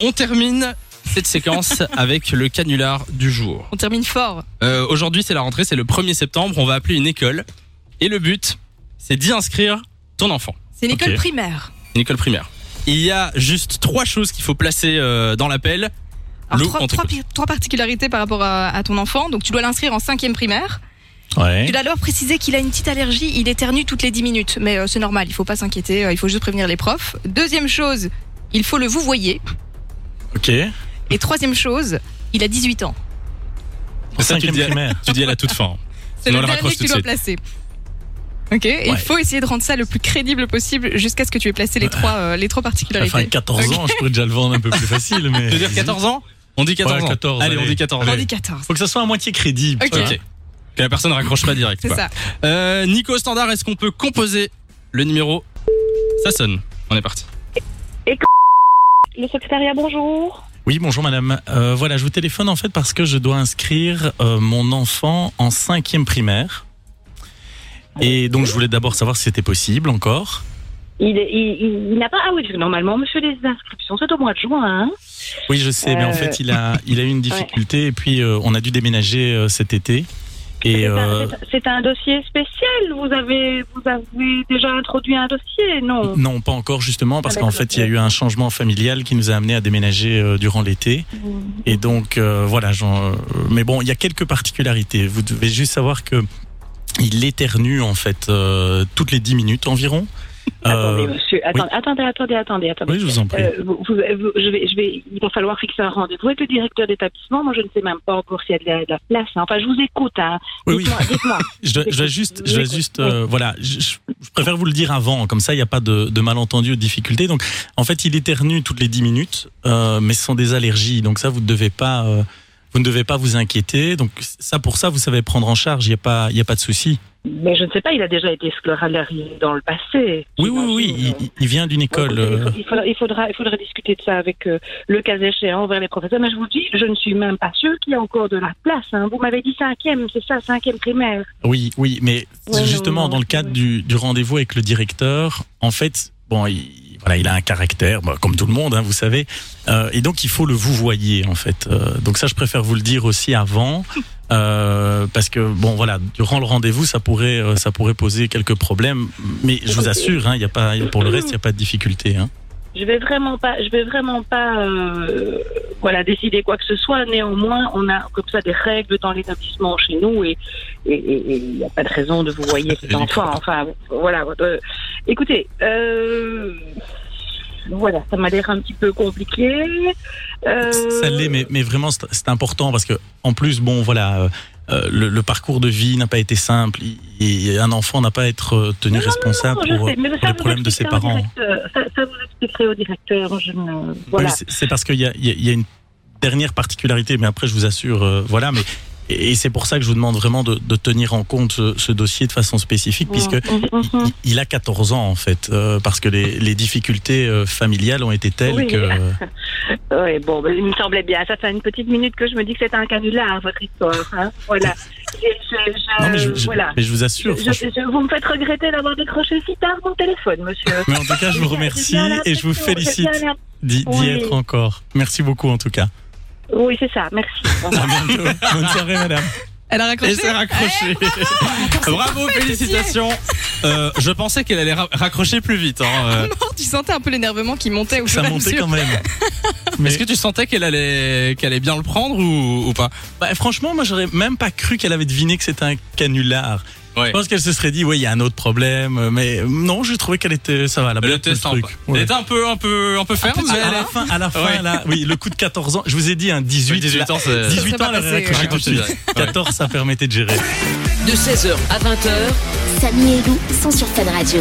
On termine cette séquence avec le canular du jour. On termine fort. Euh, Aujourd'hui, c'est la rentrée, c'est le 1er septembre. On va appeler une école. Et le but, c'est d'y inscrire ton enfant. C'est une école Ok. primaire. Une école primaire. Il y a juste trois choses qu'il faut placer euh, dans l'appel. Alors, Lou, trois, on trois, t'écoute. pi- trois particularités par rapport à, à ton enfant. Donc, tu dois l'inscrire en cinquième primaire. Ouais. Tu dois alors préciser qu'il a une petite allergie. Il éternue toutes les 10 minutes. Mais euh, c'est normal, il faut pas s'inquiéter. euh, il faut juste prévenir les profs. Deuxième chose, il faut le vous voyez. Ok. Et troisième chose, il a 18 ans. Ça, tu cinquième dis- primaire. Tu dis à la toute fin. C'est le dernier que tu dois placer. Ok, et il Ouais. faut essayer de rendre ça le plus crédible possible jusqu'à ce que tu aies placé les trois, euh, les trois particularités. Enfin, 14 ans, je pourrais déjà le vendre un peu plus facile, mais. Tu veux dire 14 ans On dit 14 Ouais, ans. 14, allez, on allez. dit 14 On ans. dit 14. Faut que ça soit à moitié crédible. Ok. Que la personne raccroche pas direct. C'est ça. Euh, Nico Standard, est-ce qu'on peut composer le numéro? Ça sonne. On est parti. Le secrétariat, bonjour. Oui, bonjour madame. Euh, voilà, je vous téléphone en fait parce que je dois inscrire euh, mon enfant en cinquième primaire. Et donc je voulais d'abord savoir si c'était possible encore. Il, est- il, il- il n'a pas. Ah oui, normalement, monsieur, les inscriptions, c'est au mois de juin. Hein Oui, je sais, mais en Euh, fait il a, il a eu une difficulté et puis euh, on a dû déménager euh, cet été. Et C'est un- euh, c'est- un, dossier spécial. Vous avez, vous avez déjà introduit un dossier, non? Non, pas encore justement parce Ah, qu'en fait il y a eu un changement familial qui nous a amené à déménager euh, durant l'été. Et donc euh, voilà, mais bon, il y a quelques particularités. Vous devez juste savoir que il éternue en fait euh, toutes les 10 minutes environ. Attendez, Euh, monsieur. Attendez, attendez, attendez, attendez, attendez. oui, je vous en prie. Euh, vous- vous- vous- je vais, je vais, il va falloir fixer un rendez-vous avec le directeur d'établissement. Moi, je ne sais même pas encore s'il y a de la, de la place. hein. Enfin, je vous écoute. Hein. Oui, oui. Dites-moi. Je dois juste, je Oui, juste, euh, voilà, je préfère vous le dire avant, comme ça il n'y a pas de, de malentendu ou de difficulté. Donc, en fait, il éternue toutes les 10 minutes, euh, mais ce sont des allergies, donc ça vous ne devez pas, euh, vous ne devez pas vous inquiéter. Donc ça, pour ça, vous savez prendre en charge, il n'y a pas, il y a pas de souci. Mais je ne sais pas, il a déjà été scléralarisé dans le passé. Oui, oui, oui, il, il vient d'une école. Euh, Il faudra, il, faudra, il faudra discuter de ça avec euh, le cas échéant vers les professeurs. Mais je vous dis, je ne suis même pas sûre qu'il y a encore de la place. hein. Vous m'avez dit cinquième, c'est ça, cinquième primaire. Oui, oui, mais Ouais, justement, non, non, dans le cadre du, du rendez-vous avec le directeur, en fait, bon, il, voilà, il a un caractère, bah, comme tout le monde, hein, vous savez, euh, et donc il faut le vous voyez, en fait. Euh, donc ça, je préfère vous le dire aussi avant, euh, parce que bon, voilà, durant le rendez-vous, ça pourrait, ça pourrait poser quelques problèmes, mais je vous assure, hein, il y a pas, pour le reste, il n'y a pas de difficulté. Hein. Je vais vraiment pas, je vais vraiment pas, euh, voilà, décider quoi que ce soit. Néanmoins, on a comme ça des règles dans l'établissement chez nous et il n'y a pas de raison de vous voyer cet enfant. Enfin, voilà. euh, écoutez, euh, voilà, ça m'a l'air un petit peu compliqué. Euh, Ça l'est, mais, mais vraiment, c'est important parce que, en plus, bon, voilà, euh, euh, le, le parcours de vie n'a pas été simple. Il- un enfant n'a pas à être tenu responsable Non, pour, sais, pour les problèmes de ses parents. Ça, ça, vous expliquerez au directeur. Je ne... Voilà. Oui, c'est- parce qu'il y y y a une dernière particularité, mais après, je vous assure, euh, voilà, mais. Et c'est pour ça que je vous demande vraiment de, de tenir en compte ce, ce dossier de façon spécifique, puisque il, il a 14 ans en fait, euh, parce que les, les difficultés euh, familiales ont été telles Oui. que. Oui, bon, il me semblait bien. Ça fait une petite minute que je me dis que c'est un canular, votre histoire. Hein voilà. Et je, je- Non, mais je, je- voilà. mais je vous assure. Vous me faites regretter d'avoir décroché si tard mon téléphone, monsieur. Mais en tout cas, je vous remercie et je vous félicite d'y d'y Oui. être encore. Merci beaucoup en tout cas. Oui, c'est ça, merci. À bientôt. Bonne soirée, madame. Elle a Et raccroché. c'est raccroché. Bravo, félicitations. Euh, je pensais qu'elle allait ra- raccrocher plus vite. Hein. euh. Non, tu sentais un peu l'énervement qui montait au fur Ça et à montait mesure. quand même. Mais Est-ce que tu sentais qu'elle allait, qu'elle allait bien le prendre ou, ou pas? Bah, franchement, moi, j'aurais même pas cru qu'elle avait deviné que c'était un canular. Ouais. Je pense qu'elle se serait dit, oui, il y a un autre problème. Mais non, je trouvais qu'elle était, ça va, elle a bien Le fait le test, un truc. peu- Ouais. Elle était un peu, un peu, un peu ferme. mais À, la fin, à la fin, Ouais. là, oui, le coup de 14 ans. Je vous ai dit, un 18, 18 là, ans, c'est. 18 Ça ans, suite. Ouais. 14, ça permettait de gérer. De 16h à 20h, Samy et Lou sont sur Fan Radio.